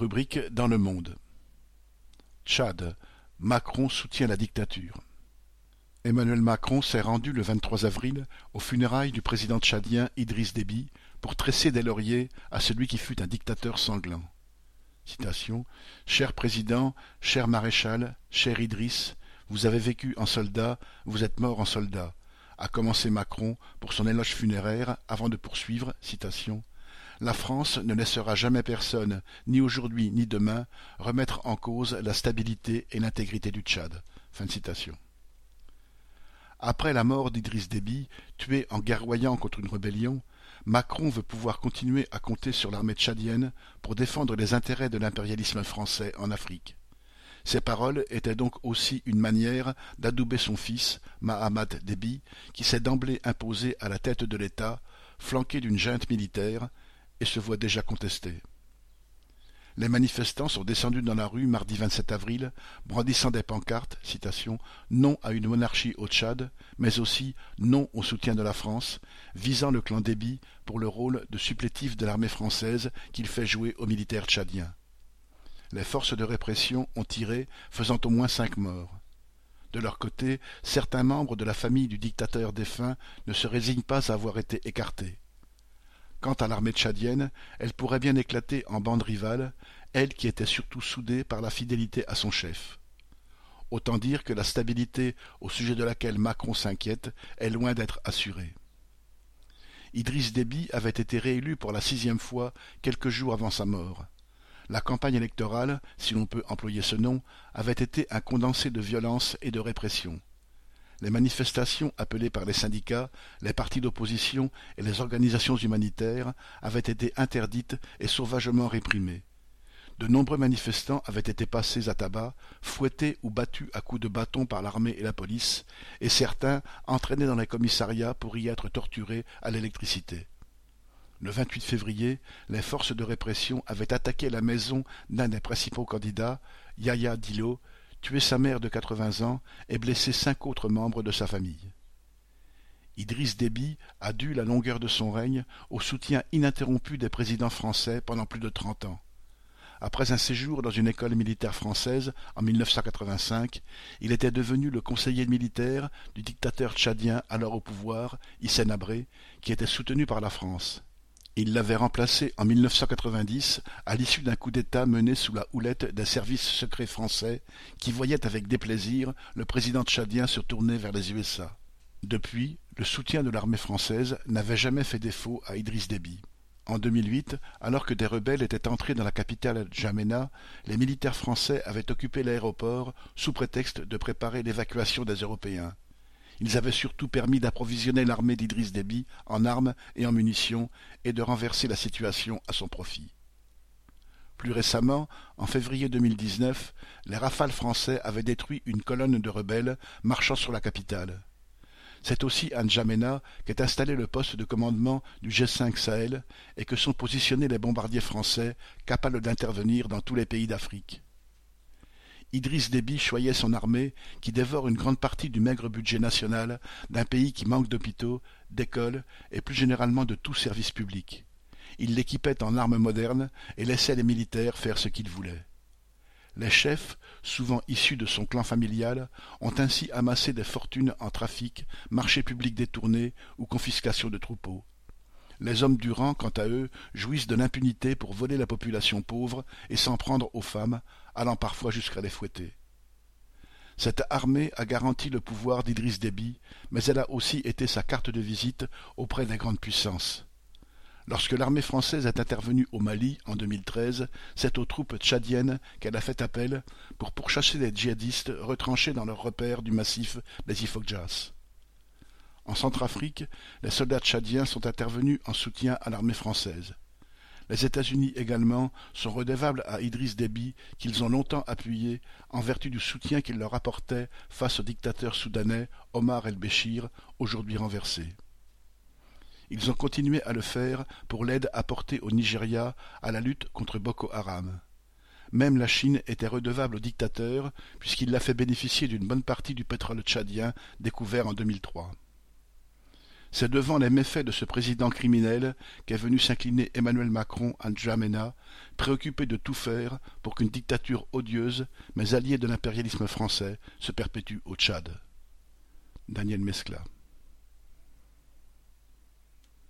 Rubrique dans le monde. Tchad. Macron soutient la dictature. Emmanuel Macron s'est rendu le 23 avril aux funérailles du président tchadien Idriss Déby pour tresser des lauriers à celui qui fut un dictateur sanglant. Citation. Cher président, cher maréchal, cher Idriss, vous avez vécu en soldat, vous êtes mort en soldat, a commencé Macron pour son éloge funéraire avant de poursuivre, citation, la France ne laissera jamais personne, ni aujourd'hui ni demain, remettre en cause la stabilité et l'intégrité du Tchad. Après la mort d'Idriss Déby, tué en guerroyant contre une rébellion, Macron veut pouvoir continuer à compter sur l'armée tchadienne pour défendre les intérêts de l'impérialisme français en Afrique. Ces paroles étaient donc aussi une manière d'adouber son fils, Mahamad Déby, qui s'est d'emblée imposé à la tête de l'État, flanqué d'une junte militaire, et se voit déjà contesté. Les manifestants sont descendus dans la rue mardi 27 avril, brandissant des pancartes, non à une monarchie au Tchad, mais aussi non au soutien de la France, visant le clan Déby pour le rôle de supplétif de l'armée française qu'il fait jouer aux militaires tchadiens. Les forces de répression ont tiré, faisant au moins cinq morts. De leur côté, certains membres de la famille du dictateur défunt ne se résignent pas à avoir été écartés. Quant à l'armée tchadienne, elle pourrait bien éclater en bande rivale, elle qui était surtout soudée par la fidélité à son chef. Autant dire que la stabilité au sujet de laquelle Macron s'inquiète est loin d'être assurée. Idriss Déby avait été réélu pour la sixième fois quelques jours avant sa mort. La campagne électorale, si l'on peut employer ce nom, avait été un condensé de violence et de répression les manifestations appelées par les syndicats, les partis d'opposition et les organisations humanitaires avaient été interdites et sauvagement réprimées. De nombreux manifestants avaient été passés à tabac, fouettés ou battus à coups de bâton par l'armée et la police, et certains entraînés dans les commissariats pour y être torturés à l'électricité. Le 28 février, les forces de répression avaient attaqué la maison d'un des principaux candidats, Yahya Dilo, tué sa mère de quatre-vingts ans et blessé cinq autres membres de sa famille. Idriss Déby a dû la longueur de son règne au soutien ininterrompu des présidents français pendant plus de trente ans. Après un séjour dans une école militaire française en 1985, il était devenu le conseiller militaire du dictateur tchadien alors au pouvoir, Hissène Abré, qui était soutenu par la France. Il l'avait remplacé en 1990 à l'issue d'un coup d'État mené sous la houlette des services secrets français qui voyaient avec déplaisir le président tchadien se tourner vers les USA. Depuis, le soutien de l'armée française n'avait jamais fait défaut à Idriss Déby. En 2008, alors que des rebelles étaient entrés dans la capitale Djamena, les militaires français avaient occupé l'aéroport sous prétexte de préparer l'évacuation des Européens. Ils avaient surtout permis d'approvisionner l'armée d'Idriss Déby en armes et en munitions et de renverser la situation à son profit. Plus récemment, en février 2019, les rafales français avaient détruit une colonne de rebelles marchant sur la capitale. C'est aussi à N'Djamena qu'est installé le poste de commandement du G5 Sahel et que sont positionnés les bombardiers français capables d'intervenir dans tous les pays d'Afrique. Idriss Déby choyait son armée, qui dévore une grande partie du maigre budget national d'un pays qui manque d'hôpitaux, d'écoles et plus généralement de tout service public. Il l'équipait en armes modernes et laissait les militaires faire ce qu'ils voulaient. Les chefs, souvent issus de son clan familial, ont ainsi amassé des fortunes en trafic, marchés publics détournés ou confiscation de troupeaux. Les hommes du rang, quant à eux, jouissent de l'impunité pour voler la population pauvre et s'en prendre aux femmes, allant parfois jusqu'à les fouetter. Cette armée a garanti le pouvoir d'Idriss Déby, mais elle a aussi été sa carte de visite auprès des grandes puissances. Lorsque l'armée française est intervenue au Mali en 2013, c'est aux troupes tchadiennes qu'elle a fait appel pour pourchasser les djihadistes retranchés dans leurs repères du massif des. En Centrafrique, les soldats tchadiens sont intervenus en soutien à l'armée française. Les États-Unis également sont redevables à Idriss Déby qu'ils ont longtemps appuyé en vertu du soutien qu'il leur apportait face au dictateur soudanais Omar el-Béchir, aujourd'hui renversé. Ils ont continué à le faire pour l'aide apportée au Nigeria à la lutte contre Boko Haram. Même la Chine était redevable au dictateur puisqu'il l'a fait bénéficier d'une bonne partie du pétrole tchadien découvert en 2003. C'est devant les méfaits de ce président criminel qu'est venu s'incliner Emmanuel Macron à N'Djamena, préoccupé de tout faire pour qu'une dictature odieuse, mais alliée de l'impérialisme français, se perpétue au Tchad. Daniel Mescla